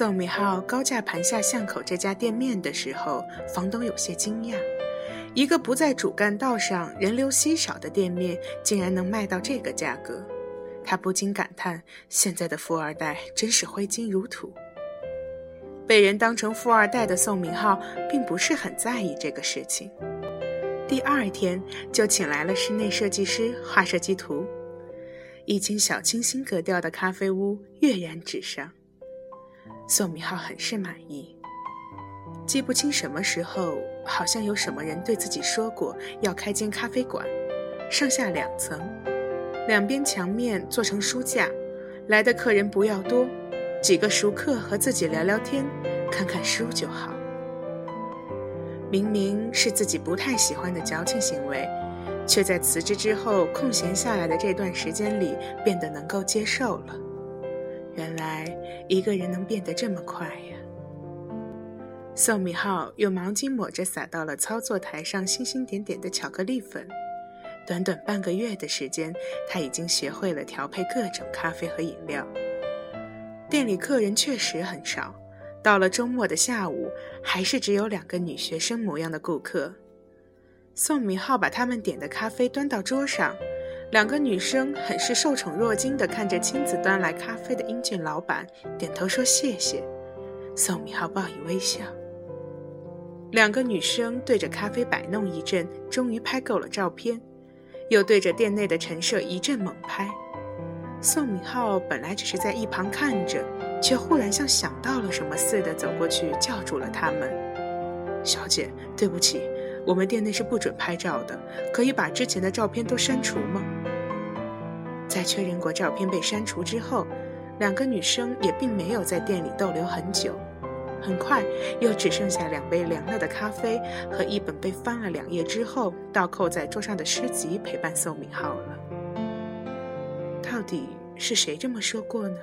宋米浩高价盘下巷口这家店面的时候，房东有些惊讶：一个不在主干道上、人流稀少的店面，竟然能卖到这个价格。他不禁感叹：现在的富二代真是挥金如土。被人当成富二代的宋明浩，并不是很在意这个事情。第二天就请来了室内设计师画设计图，一间小清新格调的咖啡屋跃然纸上。宋明浩很是满意。记不清什么时候，好像有什么人对自己说过要开间咖啡馆，上下两层。两边墙面做成书架，来的客人不要多，几个熟客和自己聊聊天，看看书就好。明明是自己不太喜欢的矫情行为，却在辞职之后空闲下来的这段时间里变得能够接受了。原来一个人能变得这么快呀！宋米浩用毛巾抹着撒到了操作台上星星点点的巧克力粉。短短半个月的时间，他已经学会了调配各种咖啡和饮料。店里客人确实很少，到了周末的下午，还是只有两个女学生模样的顾客。宋明浩把他们点的咖啡端到桌上，两个女生很是受宠若惊地看着亲自端来咖啡的英俊老板，点头说谢谢。宋明浩报以微笑。两个女生对着咖啡摆弄一阵，终于拍够了照片。又对着店内的陈设一阵猛拍，宋敏浩本来只是在一旁看着，却忽然像想到了什么似的走过去叫住了他们：“小姐，对不起，我们店内是不准拍照的，可以把之前的照片都删除吗？”在确认过照片被删除之后，两个女生也并没有在店里逗留很久。很快，又只剩下两杯凉了的咖啡和一本被翻了两页之后倒扣在桌上的诗集陪伴宋敏浩了。到底是谁这么说过呢？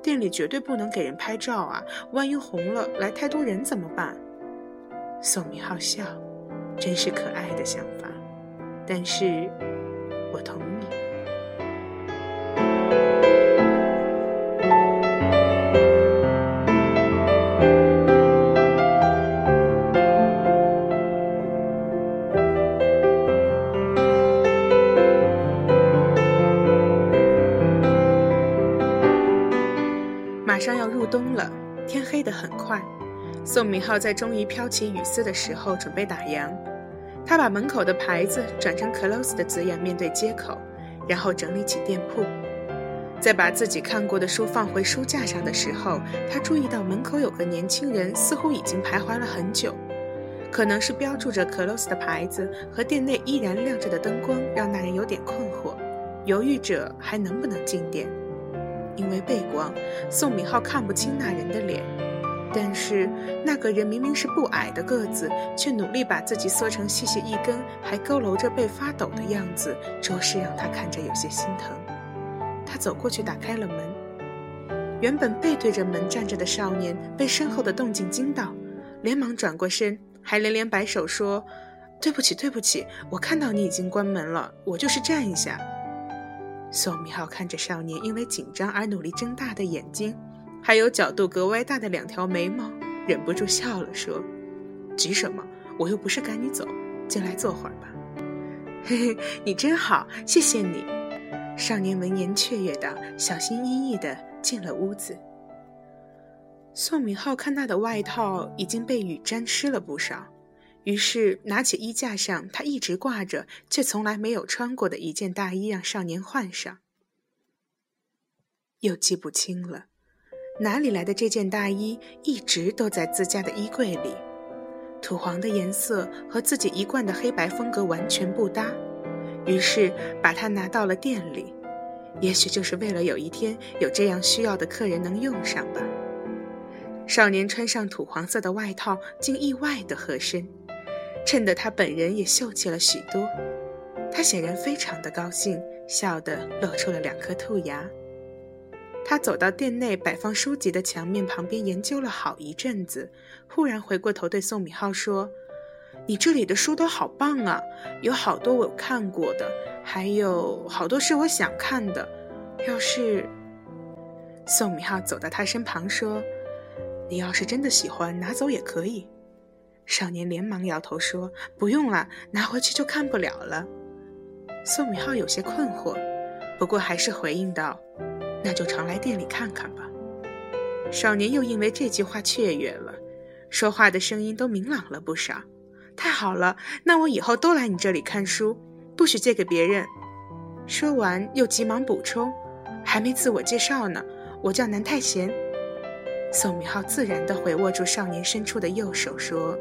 店里绝对不能给人拍照啊！万一红了，来太多人怎么办？宋敏浩笑，真是可爱的想法。但是，我同意。马上要入冬了，天黑得很快。宋明浩在终于飘起雨丝的时候，准备打烊。他把门口的牌子转成 “close” 的字样，面对街口，然后整理起店铺。在把自己看过的书放回书架上的时候，他注意到门口有个年轻人，似乎已经徘徊了很久。可能是标注着 “close” 的牌子和店内依然亮着的灯光，让那人有点困惑，犹豫着还能不能进店。因为背光，宋敏浩看不清那人的脸，但是那个人明明是不矮的个子，却努力把自己缩成细细一根，还佝偻着背发抖的样子，着实让他看着有些心疼。他走过去打开了门，原本背对着门站着的少年被身后的动静惊到，连忙转过身，还连连摆手说：“对不起，对不起，我看到你已经关门了，我就是站一下。”宋明浩看着少年因为紧张而努力睁大的眼睛，还有角度格外大的两条眉毛，忍不住笑了，说：“急什么？我又不是赶你走，进来坐会儿吧。”“嘿嘿，你真好，谢谢你。”少年闻言雀跃道，小心翼翼地进了屋子。宋明浩看他的外套已经被雨沾湿了不少。于是拿起衣架上他一直挂着却从来没有穿过的一件大衣，让少年换上。又记不清了，哪里来的这件大衣一直都在自家的衣柜里，土黄的颜色和自己一贯的黑白风格完全不搭，于是把它拿到了店里，也许就是为了有一天有这样需要的客人能用上吧。少年穿上土黄色的外套，竟意外的合身。衬得他本人也秀气了许多，他显然非常的高兴，笑得露出了两颗兔牙。他走到店内摆放书籍的墙面旁边，研究了好一阵子，忽然回过头对宋敏浩说：“你这里的书都好棒啊，有好多我看过的，还有好多是我想看的。要是……”宋敏浩走到他身旁说：“你要是真的喜欢，拿走也可以。”少年连忙摇头说：“不用了，拿回去就看不了了。”宋敏浩有些困惑，不过还是回应道：“那就常来店里看看吧。”少年又因为这句话雀跃了，说话的声音都明朗了不少。太好了，那我以后都来你这里看书，不许借给别人。说完又急忙补充：“还没自我介绍呢，我叫南太贤。”宋敏浩自然地回握住少年伸出的右手，说：“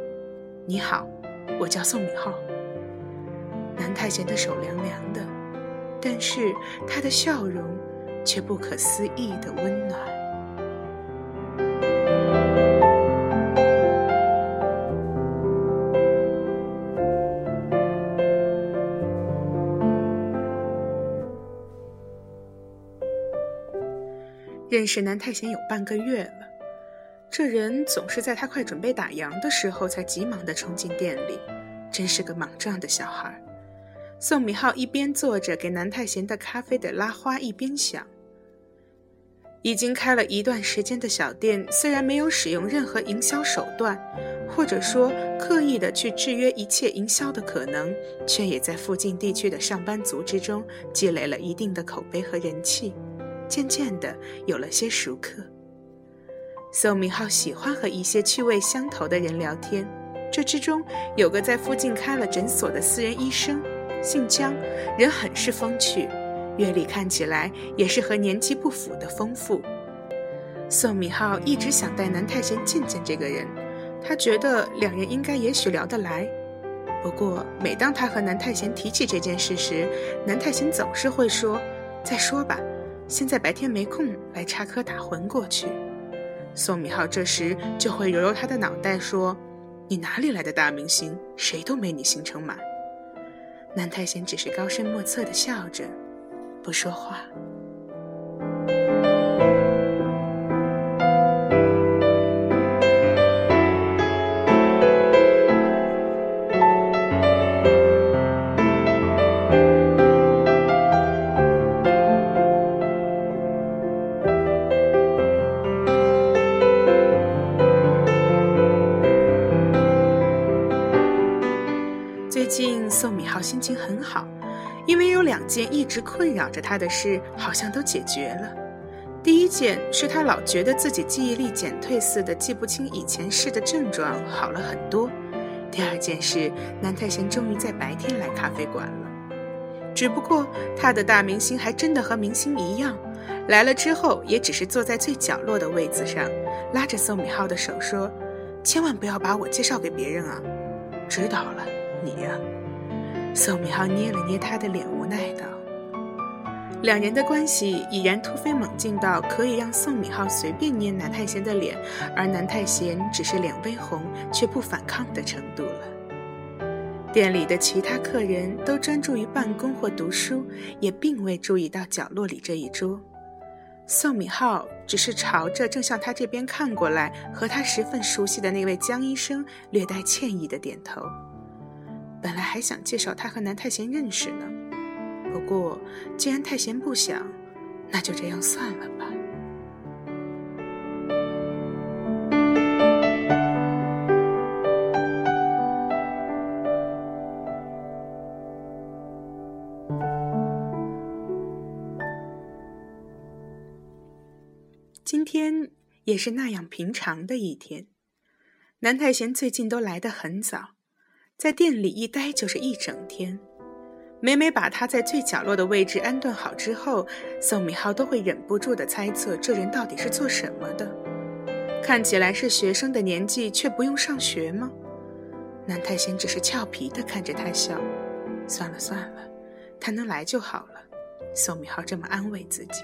你好，我叫宋敏浩。”南太贤的手凉凉的，但是他的笑容却不可思议的温暖。认识南太贤有半个月了，这人总是在他快准备打烊的时候才急忙地冲进店里，真是个莽撞的小孩。宋敏浩一边坐着给南太贤的咖啡的拉花，一边想：已经开了一段时间的小店，虽然没有使用任何营销手段，或者说刻意的去制约一切营销的可能，却也在附近地区的上班族之中积累了一定的口碑和人气。渐渐的有了些熟客。宋明浩喜欢和一些趣味相投的人聊天，这之中有个在附近开了诊所的私人医生，姓江，人很是风趣，阅历看起来也是和年纪不符的丰富。宋敏浩一直想带南太贤见见这个人，他觉得两人应该也许聊得来。不过每当他和南太贤提起这件事时，南太贤总是会说：“再说吧。”现在白天没空来插科打诨过去，宋敏浩这时就会揉揉他的脑袋说：“你哪里来的大明星？谁都没你行程满。”南太贤只是高深莫测地笑着，不说话。直困扰着他的事好像都解决了。第一件是他老觉得自己记忆力减退似的，记不清以前事的症状好了很多。第二件事，南太贤终于在白天来咖啡馆了。只不过他的大明星还真的和明星一样，来了之后也只是坐在最角落的位子上，拉着宋敏浩的手说：“千万不要把我介绍给别人啊！”知道了，你呀。宋敏浩捏了捏他的脸，无奈道：“两人的关系已然突飞猛进到可以让宋敏浩随便捏南太贤的脸，而南太贤只是脸微红却不反抗的程度了。店里的其他客人都专注于办公或读书，也并未注意到角落里这一桌。宋敏浩只是朝着正向他这边看过来、和他十分熟悉的那位江医生略带歉意的点头。”本来还想介绍他和南太贤认识呢，不过既然太贤不想，那就这样算了吧。今天也是那样平常的一天，南太贤最近都来得很早。在店里一待就是一整天，每每把他在最角落的位置安顿好之后，宋敏浩都会忍不住的猜测这人到底是做什么的。看起来是学生的年纪，却不用上学吗？南太贤只是俏皮的看着他笑。算了算了，他能来就好了。宋敏浩这么安慰自己。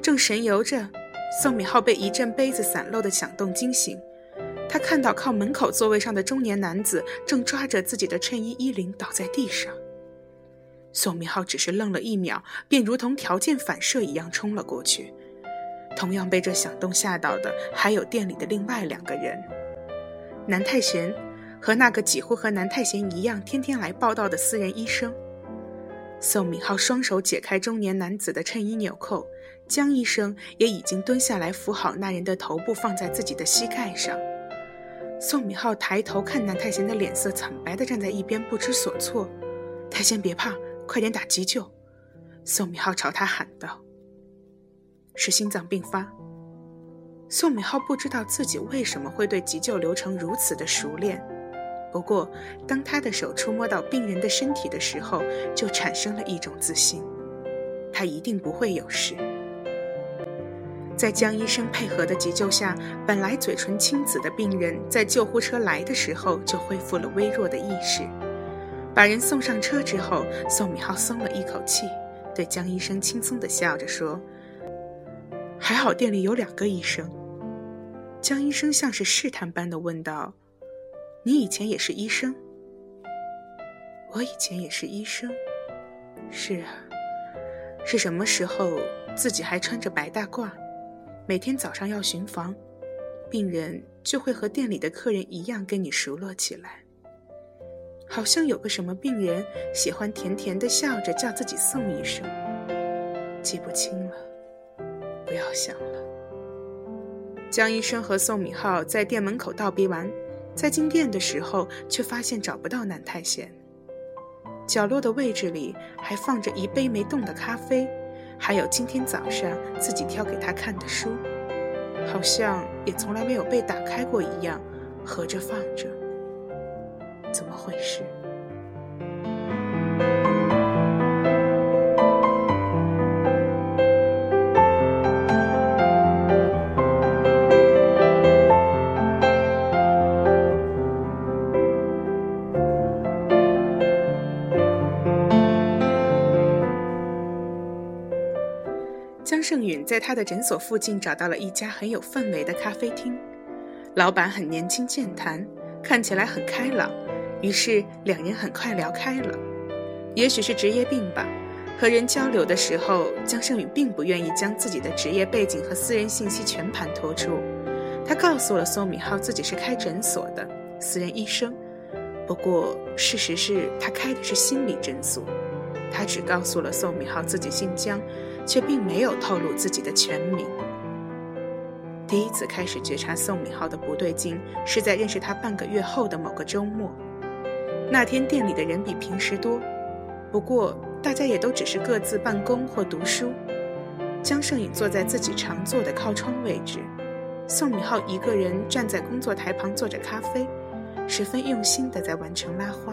正神游着，宋敏浩被一阵杯子散落的响动惊醒。他看到靠门口座位上的中年男子正抓着自己的衬衣衣领倒在地上。宋明浩只是愣了一秒，便如同条件反射一样冲了过去。同样被这响动吓到的还有店里的另外两个人：南太贤和那个几乎和南太贤一样天天来报道的私人医生。宋敏浩双手解开中年男子的衬衣纽扣，江医生也已经蹲下来扶好那人的头部，放在自己的膝盖上。宋敏浩抬头看南太贤的脸色惨白的站在一边，不知所措。太贤别怕，快点打急救。宋敏浩朝他喊道：“是心脏病发。”宋敏浩不知道自己为什么会对急救流程如此的熟练。不过，当他的手触摸到病人的身体的时候，就产生了一种自信，他一定不会有事。在江医生配合的急救下，本来嘴唇青紫的病人，在救护车来的时候就恢复了微弱的意识。把人送上车之后，宋敏浩松了一口气，对江医生轻松地笑着说：“还好店里有两个医生。”江医生像是试探般地问道。你以前也是医生，我以前也是医生。是啊，是什么时候自己还穿着白大褂，每天早上要巡房，病人就会和店里的客人一样跟你熟络起来。好像有个什么病人喜欢甜甜的笑着叫自己宋医生，记不清了，不要想了。江医生和宋敏浩在店门口道别完。在进店的时候，却发现找不到南太贤。角落的位置里还放着一杯没动的咖啡，还有今天早上自己挑给他看的书，好像也从来没有被打开过一样，合着放着。怎么回事？江胜允在他的诊所附近找到了一家很有氛围的咖啡厅，老板很年轻健谈，看起来很开朗，于是两人很快聊开了。也许是职业病吧，和人交流的时候，江胜宇并不愿意将自己的职业背景和私人信息全盘托出。他告诉了宋敏浩自己是开诊所的私人医生，不过事实是他开的是心理诊所。他只告诉了宋敏浩自己姓江。却并没有透露自己的全名。第一次开始觉察宋敏浩的不对劲，是在认识他半个月后的某个周末。那天店里的人比平时多，不过大家也都只是各自办公或读书。江胜颖坐在自己常坐的靠窗位置，宋敏浩一个人站在工作台旁做着咖啡，十分用心地在完成拉花。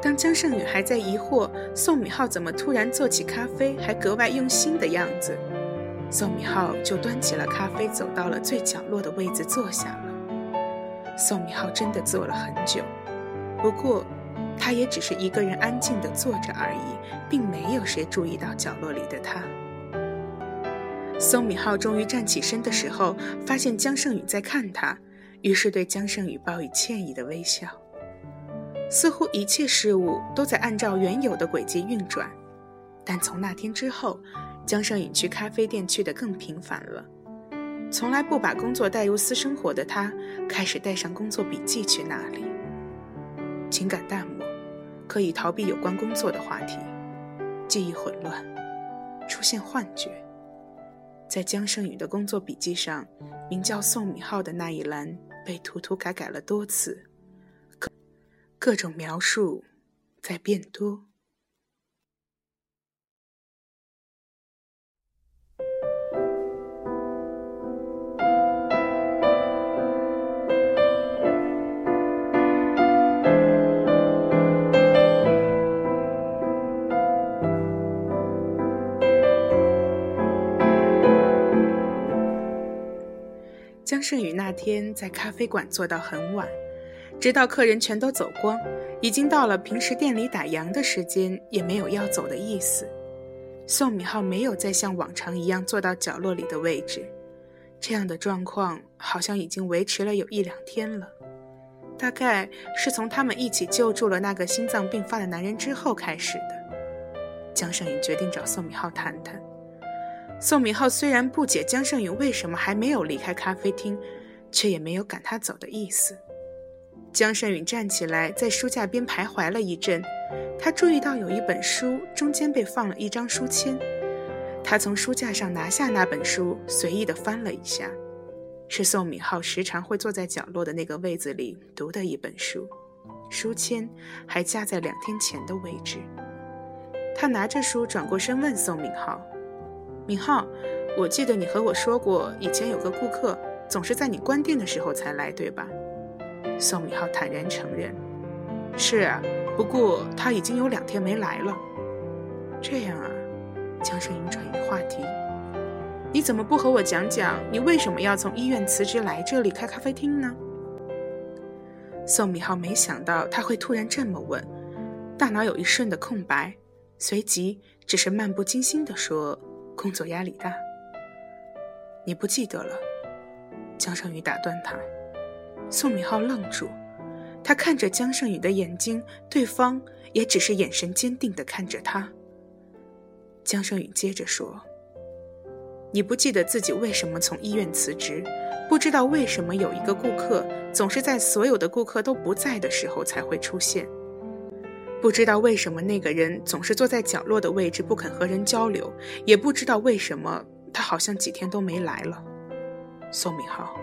当江胜宇还在疑惑宋敏浩怎么突然做起咖啡还格外用心的样子，宋敏浩就端起了咖啡，走到了最角落的位子坐下了。宋敏浩真的坐了很久，不过他也只是一个人安静地坐着而已，并没有谁注意到角落里的他。宋敏浩终于站起身的时候，发现江胜宇在看他，于是对江胜宇报以歉意的微笑。似乎一切事物都在按照原有的轨迹运转，但从那天之后，江胜宇去咖啡店去得更频繁了。从来不把工作带入私生活的他，开始带上工作笔记去那里。情感淡漠，可以逃避有关工作的话题，记忆混乱，出现幻觉。在姜胜宇的工作笔记上，名叫宋敏浩的那一栏被涂涂改改了多次。各种描述在变多。江胜宇那天在咖啡馆坐到很晚。直到客人全都走光，已经到了平时店里打烊的时间，也没有要走的意思。宋敏浩没有再像往常一样坐到角落里的位置，这样的状况好像已经维持了有一两天了。大概是从他们一起救助了那个心脏病发的男人之后开始的。江胜宇决定找宋敏浩谈谈。宋敏浩虽然不解江胜宇为什么还没有离开咖啡厅，却也没有赶他走的意思。江胜允站起来，在书架边徘徊了一阵。他注意到有一本书中间被放了一张书签。他从书架上拿下那本书，随意地翻了一下，是宋敏浩时常会坐在角落的那个位子里读的一本书。书签还夹在两天前的位置。他拿着书转过身问宋敏浩：“敏浩，我记得你和我说过，以前有个顾客总是在你关店的时候才来，对吧？”宋敏浩坦然承认：“是啊，不过他已经有两天没来了。”这样啊，江胜英转移话题：“你怎么不和我讲讲，你为什么要从医院辞职来这里开咖啡厅呢？”宋敏浩没想到他会突然这么问，大脑有一瞬的空白。随即，只是漫不经心地说：“工作压力大。”你不记得了？江胜宇打断他。宋敏浩愣住，他看着江胜宇的眼睛，对方也只是眼神坚定地看着他。江胜宇接着说：“你不记得自己为什么从医院辞职？不知道为什么有一个顾客总是在所有的顾客都不在的时候才会出现？”不知道为什么那个人总是坐在角落的位置，不肯和人交流。也不知道为什么他好像几天都没来了。宋敏浩，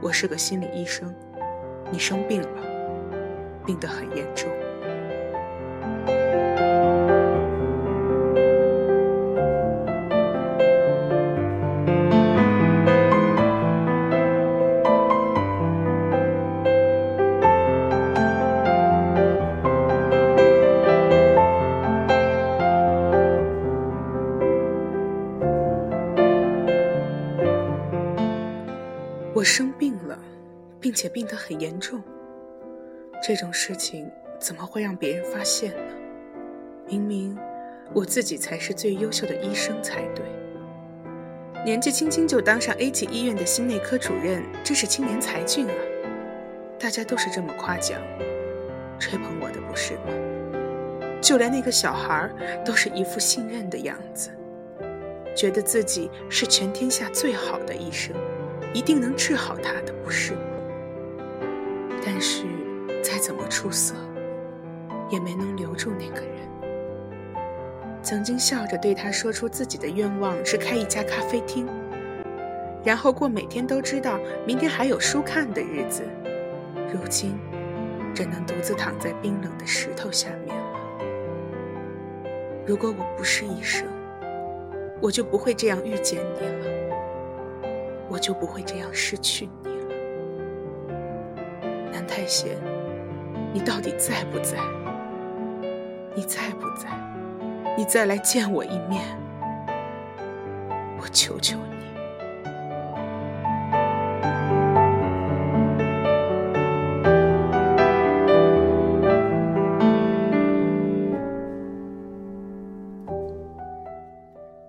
我是个心理医生，你生病了，病得很严重。并且病得很严重。这种事情怎么会让别人发现呢？明明我自己才是最优秀的医生才对。年纪轻轻就当上 A 级医院的心内科主任，真是青年才俊啊！大家都是这么夸奖、吹捧我的，不是吗？就连那个小孩都是一副信任的样子，觉得自己是全天下最好的医生。一定能治好他的，不是？但是再怎么出色，也没能留住那个人。曾经笑着对他说出自己的愿望是开一家咖啡厅，然后过每天都知道明天还有书看的日子。如今，只能独自躺在冰冷的石头下面了。如果我不是医生，我就不会这样遇见你了。我就不会这样失去你了，南太贤，你到底在不在？你在不在？你再来见我一面，我求求你。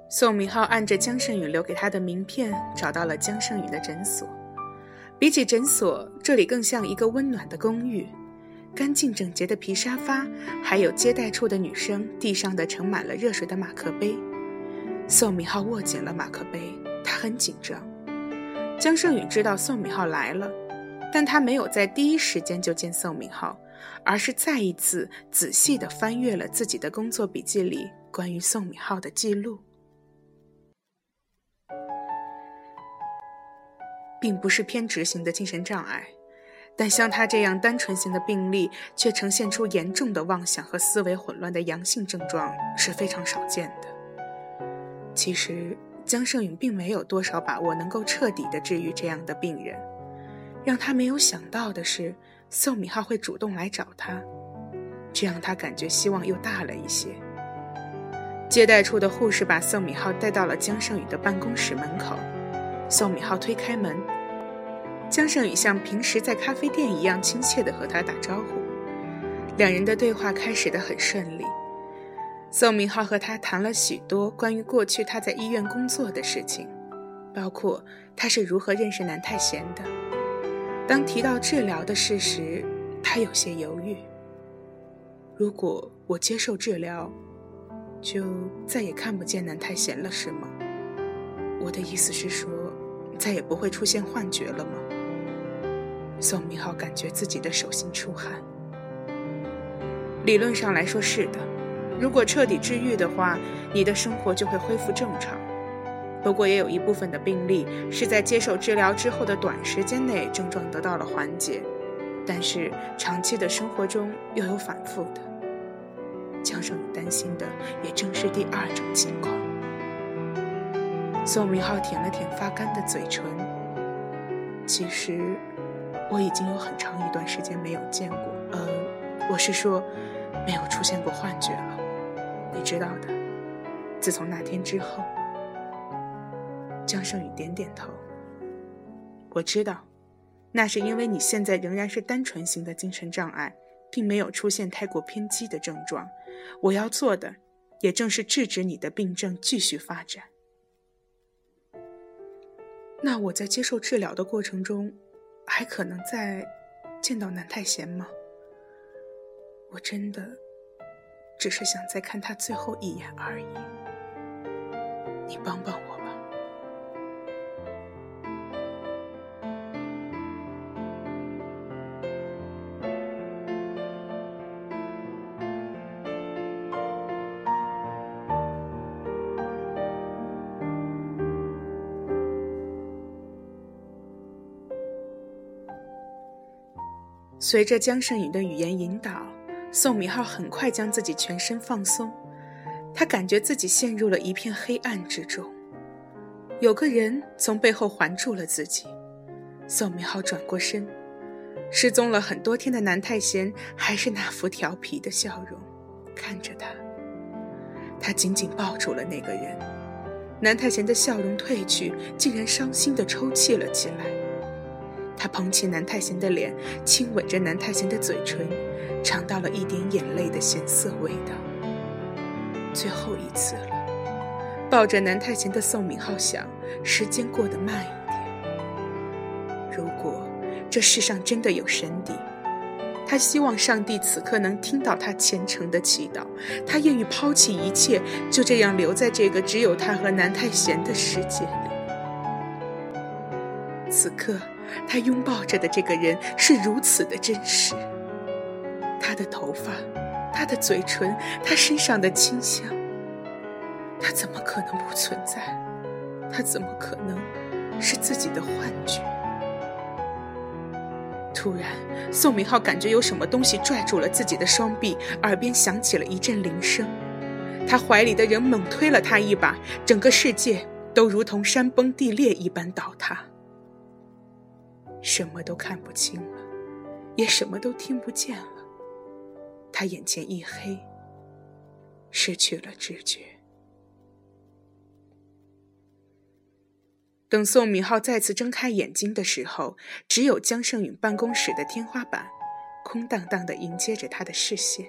宋明浩按着江胜宇留给他的名片，找到了江胜宇的诊所。比起诊所，这里更像一个温暖的公寓。干净整洁的皮沙发，还有接待处的女生递上的盛满了热水的马克杯。宋明浩握紧了马克杯，他很紧张。江胜宇知道宋明浩来了，但他没有在第一时间就见宋明浩，而是再一次仔细地翻阅了自己的工作笔记里关于宋明浩的记录。并不是偏执型的精神障碍，但像他这样单纯型的病例却呈现出严重的妄想和思维混乱的阳性症状是非常少见的。其实江胜允并没有多少把握能够彻底的治愈这样的病人。让他没有想到的是，宋敏浩会主动来找他，这让他感觉希望又大了一些。接待处的护士把宋敏浩带到了江胜宇的办公室门口。宋敏浩推开门，江胜宇像平时在咖啡店一样亲切地和他打招呼。两人的对话开始得很顺利。宋敏浩和他谈了许多关于过去他在医院工作的事情，包括他是如何认识南太贤的。当提到治疗的事时，他有些犹豫。如果我接受治疗，就再也看不见南太贤了，是吗？我的意思是说。再也不会出现幻觉了吗？宋明浩感觉自己的手心出汗。理论上来说是的，如果彻底治愈的话，你的生活就会恢复正常。不过也有一部分的病例是在接受治疗之后的短时间内症状得到了缓解，但是长期的生活中又有反复的。江胜宇担心的也正是第二种情况。宋明浩舔了舔发干的嘴唇。其实，我已经有很长一段时间没有见过，呃，我是说，没有出现过幻觉了。你知道的，自从那天之后。江胜宇点点头。我知道，那是因为你现在仍然是单纯型的精神障碍，并没有出现太过偏激的症状。我要做的，也正是制止你的病症继续发展。那我在接受治疗的过程中，还可能再见到南太贤吗？我真的只是想再看他最后一眼而已。你帮帮我。随着江胜宇的语言引导，宋明浩很快将自己全身放松。他感觉自己陷入了一片黑暗之中，有个人从背后环住了自己。宋明浩转过身，失踪了很多天的南太贤还是那副调皮的笑容，看着他。他紧紧抱住了那个人。南太贤的笑容褪去，竟然伤心地抽泣了起来。他捧起南太贤的脸，亲吻着南太贤的嘴唇，尝到了一点眼泪的咸涩味道。最后一次了，抱着南太贤的宋敏浩想，时间过得慢一点。如果这世上真的有神邸，他希望上帝此刻能听到他虔诚的祈祷，他愿意抛弃一切，就这样留在这个只有他和南太贤的世界里。此刻。他拥抱着的这个人是如此的真实，他的头发，他的嘴唇，他身上的清香，他怎么可能不存在？他怎么可能是自己的幻觉？突然，宋明浩感觉有什么东西拽住了自己的双臂，耳边响起了一阵铃声，他怀里的人猛推了他一把，整个世界都如同山崩地裂一般倒塌。什么都看不清了，也什么都听不见了。他眼前一黑，失去了知觉。等宋敏浩再次睁开眼睛的时候，只有江胜允办公室的天花板空荡荡的迎接着他的视线。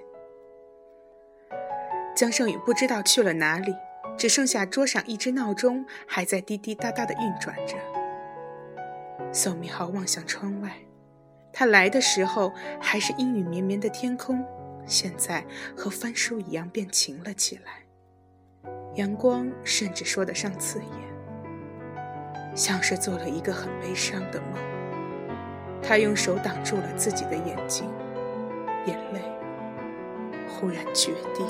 江胜允不知道去了哪里，只剩下桌上一只闹钟还在滴滴答答的运转着。宋明浩望向窗外，他来的时候还是阴雨绵绵的天空，现在和翻书一样变晴了起来，阳光甚至说得上刺眼，像是做了一个很悲伤的梦。他用手挡住了自己的眼睛，眼泪忽然决堤。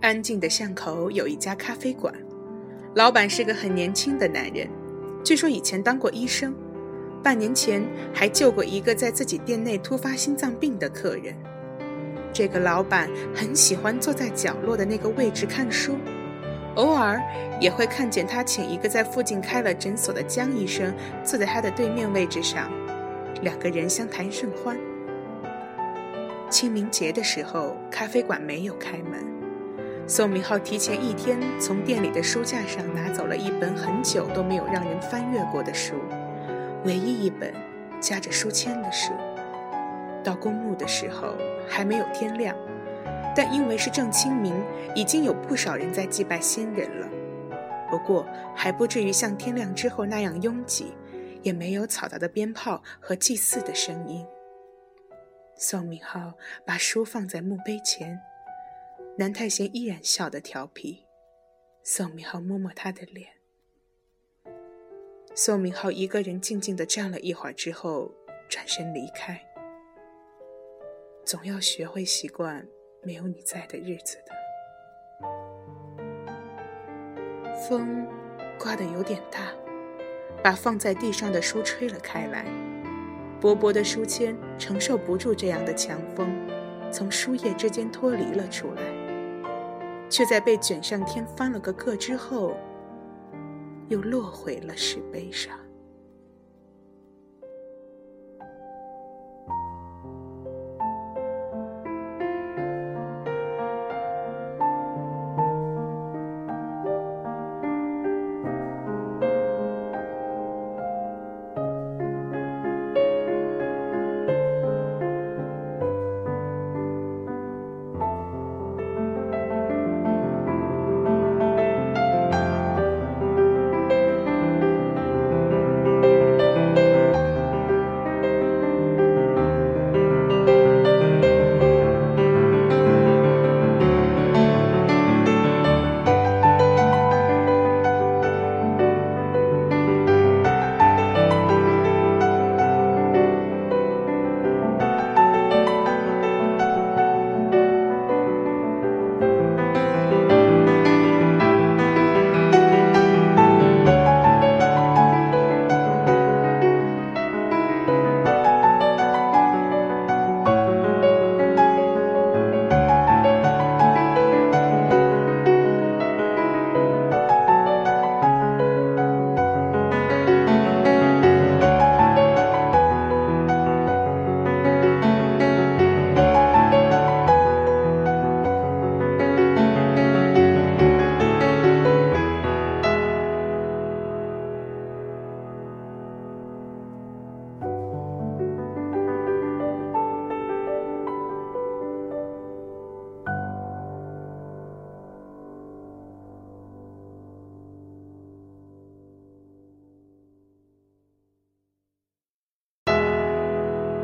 安静的巷口有一家咖啡馆，老板是个很年轻的男人，据说以前当过医生，半年前还救过一个在自己店内突发心脏病的客人。这个老板很喜欢坐在角落的那个位置看书，偶尔也会看见他请一个在附近开了诊所的江医生坐在他的对面位置上，两个人相谈甚欢。清明节的时候，咖啡馆没有开门。宋明浩提前一天从店里的书架上拿走了一本很久都没有让人翻阅过的书，唯一一本夹着书签的书。到公墓的时候还没有天亮，但因为是正清明，已经有不少人在祭拜先人了。不过还不至于像天亮之后那样拥挤，也没有嘈杂的鞭炮和祭祀的声音。宋敏浩把书放在墓碑前，南太贤依然笑得调皮。宋明浩摸摸他的脸。宋明浩一个人静静地站了一会儿之后，转身离开。总要学会习惯没有你在的日子的。风刮得有点大，把放在地上的书吹了开来。薄薄的书签承受不住这样的强风，从书页之间脱离了出来，却在被卷上天翻了个个之后，又落回了石碑上。